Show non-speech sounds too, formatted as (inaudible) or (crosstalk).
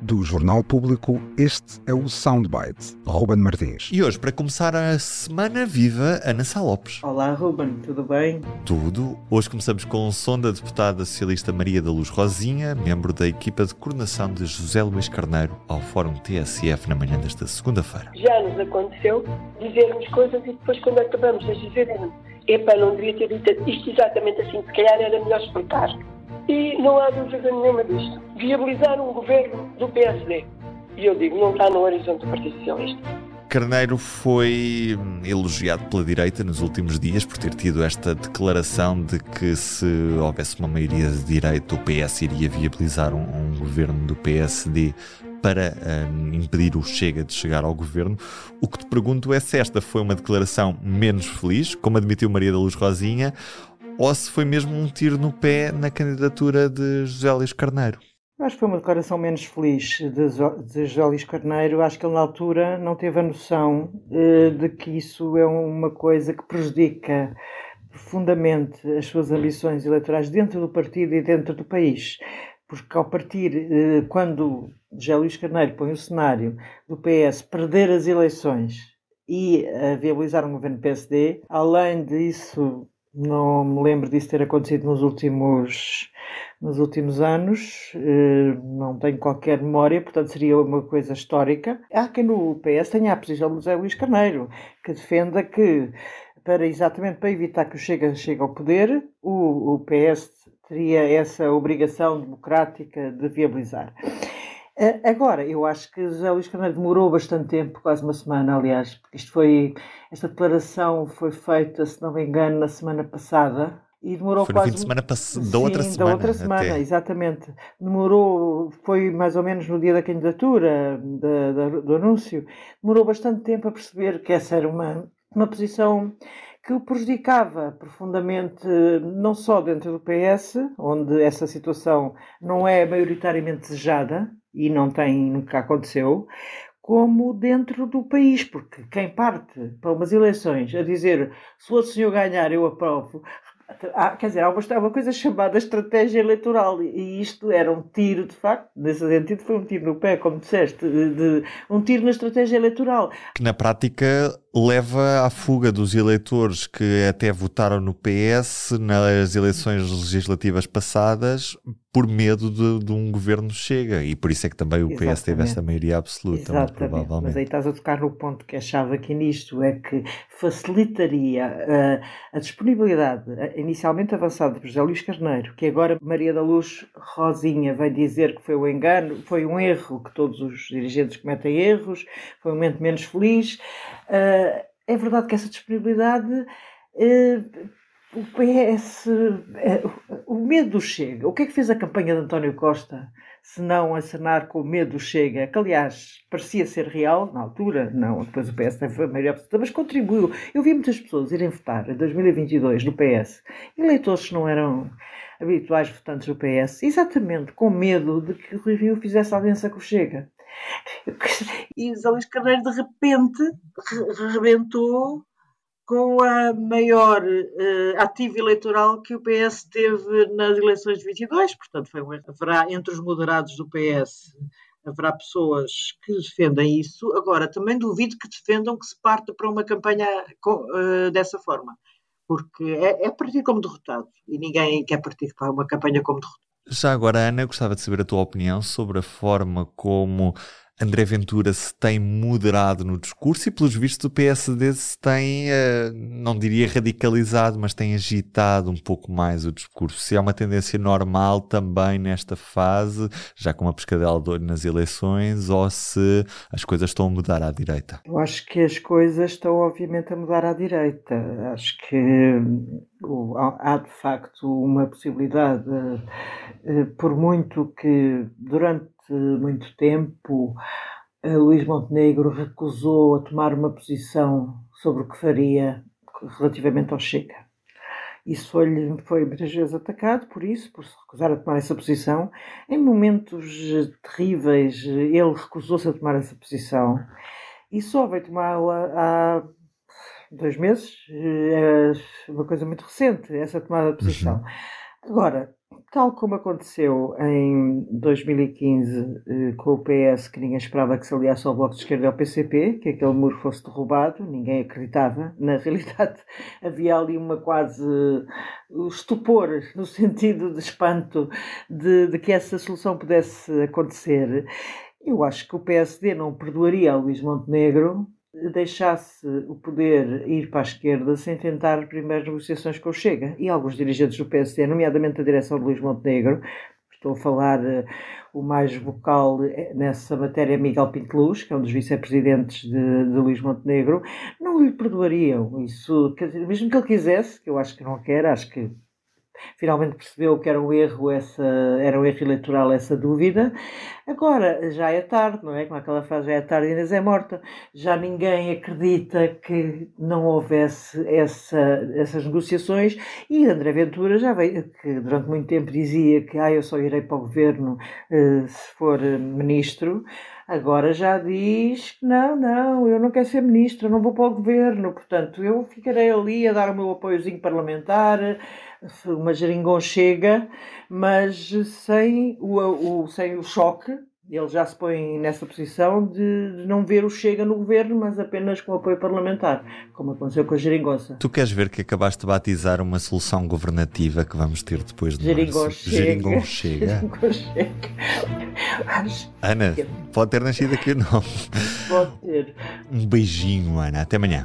Do Jornal Público, este é o Soundbite. Ruben Martins. E hoje, para começar a semana viva, Ana Sá Lopes. Olá, Ruben, tudo bem? Tudo. Hoje começamos com o som da deputada socialista Maria da Luz Rosinha, membro da equipa de coordenação de José Luís Carneiro, ao Fórum TSF na manhã desta segunda-feira. Já nos aconteceu dizermos coisas e depois, quando acabamos de dizer, epá, não devia ter dito isto exatamente assim, se calhar era melhor explicar. E não há dúvida nenhuma disto. Viabilizar um governo do PSD. E eu digo, não está no horizonte do Partido Socialista. Carneiro foi hum, elogiado pela direita nos últimos dias por ter tido esta declaração de que se houvesse uma maioria de direita, o PS iria viabilizar um, um governo do PSD para uh, impedir o Chega de chegar ao governo. O que te pergunto é se esta foi uma declaração menos feliz, como admitiu Maria da Luz Rosinha, ou se foi mesmo um tiro no pé na candidatura de José Luís Carneiro. Acho que foi uma declaração menos feliz de, José Luís Carneiro. Acho que ele, na altura, não teve a noção eh, de que isso é uma coisa que prejudica profundamente as suas ambições eleitorais dentro do partido e dentro do país. Porque, ao partir, eh, quando José Luís Carneiro põe o cenário do PS perder as eleições e eh, viabilizar um governo PSD, além disso não me lembro disso ter acontecido nos últimos, nos últimos anos, eh, não tenho qualquer memória, portanto seria uma coisa histórica. Há quem no PS tenha a posição de José Luís Carneiro, que defenda que, para exatamente para evitar que o Chega chegue ao poder, o, o PS teria essa obrigação democrática de viabilizar. Agora, eu acho que José Luís Carneiro demorou bastante tempo, quase uma semana, aliás, porque isto foi, esta declaração foi feita, se não me engano, na semana passada, e demorou foi quase. de semana pass... da Sim, outra semana. Da outra semana, até. exatamente. Demorou, foi mais ou menos no dia da candidatura, da, da, do anúncio, demorou bastante tempo a perceber que essa era uma, uma posição que o prejudicava profundamente, não só dentro do PS, onde essa situação não é maioritariamente desejada, e não tem, nunca aconteceu, como dentro do país, porque quem parte para umas eleições a dizer se o senhor ganhar eu aprovo, Há, quer dizer, há uma, há uma, coisa chamada estratégia eleitoral e isto era um tiro, de facto, nesse sentido foi um tiro no pé, como disseste, de, de, um tiro na estratégia eleitoral. Que na prática leva à fuga dos eleitores que até votaram no PS nas eleições legislativas passadas por medo de, de um governo chega e por isso é que também o Exatamente. PS teve essa maioria absoluta, muito provavelmente. Mas aí estás a tocar no ponto que achava aqui nisto, é que facilitaria uh, a disponibilidade uh, inicialmente avançada por José Luís Carneiro, que agora Maria da Luz Rosinha vai dizer que foi um engano, foi um erro, que todos os dirigentes cometem erros, foi um momento menos feliz. Uh, é verdade que essa disponibilidade. Eh, o PS. Eh, o medo chega. O que é que fez a campanha de António Costa se não acenar com o medo chega? Que, aliás, parecia ser real na altura, não, depois o PS teve a maioria absoluta, mas contribuiu. Eu vi muitas pessoas irem votar em 2022 no PS, eleitores que não eram habituais votantes do PS, exatamente com medo de que o Rio fizesse aliança com o Chega. (laughs) E José Luís Carneiro, de repente, rebentou com a maior uh, ativo eleitoral que o PS teve nas eleições de 22, portanto, foi haverá entre os moderados do PS haverá pessoas que defendem isso. Agora, também duvido que defendam que se parte para uma campanha com, uh, dessa forma, porque é, é partir como derrotado e ninguém quer partir para uma campanha como derrotado. Já agora, Ana, gostava de saber a tua opinião sobre a forma como André Ventura se tem moderado no discurso e, pelos vistos, o PSD se tem, uh, não diria radicalizado, mas tem agitado um pouco mais o discurso. Se há uma tendência normal também nesta fase, já com uma pescadela de olho nas eleições, ou se as coisas estão a mudar à direita? Eu acho que as coisas estão, obviamente, a mudar à direita. Acho que há, de facto, uma possibilidade, uh, por muito que durante muito tempo, Luís Montenegro recusou a tomar uma posição sobre o que faria relativamente ao Chega. Isso foi, foi muitas vezes atacado por isso, por se recusar a tomar essa posição. Em momentos terríveis, ele recusou-se a tomar essa posição e só veio tomá-la há dois meses. É uma coisa muito recente, essa tomada de posição. Uhum. Agora, tal como aconteceu em 2015 eh, com o PS, que ninguém esperava que se aliasse ao Bloco de Esquerda e ao PCP, que aquele muro fosse derrubado, ninguém acreditava. (laughs) Na realidade, havia ali uma quase estupor, no sentido de espanto, de, de que essa solução pudesse acontecer. Eu acho que o PSD não perdoaria a Luís Montenegro deixasse o poder ir para a esquerda sem tentar primeiras negociações com o Chega. E alguns dirigentes do PSD, nomeadamente a direção de Luís Montenegro, estou a falar uh, o mais vocal eh, nessa matéria, Miguel Pinteluz, que é um dos vice-presidentes de, de Luís Montenegro, não lhe perdoariam isso. Quer dizer, mesmo que ele quisesse, que eu acho que não quer, acho que finalmente percebeu que era um erro essa era um erro eleitoral essa dúvida. Agora já é tarde não é? Como aquela frase já é tarde Inês é morta. Já ninguém acredita que não houvesse essa, essas negociações. E André Ventura já veio que durante muito tempo dizia que ah, eu só irei para o governo uh, se for ministro. Agora já diz que não, não, eu não quero ser ministro, não vou para o governo, portanto eu ficarei ali a dar o meu apoiozinho parlamentar, uma chega, mas sem o, o, sem o choque. Ele já se põe nessa posição de, não ver o Chega no governo, mas apenas com apoio parlamentar, como aconteceu com a geringonça. Tu queres ver que acabaste de batizar uma solução governativa que vamos ter depois de Geringonchega. março? Geringonchega. (laughs) Ana, pode ter nascido aqui o nome. Pode ter. Um beijinho, Ana. Até amanhã.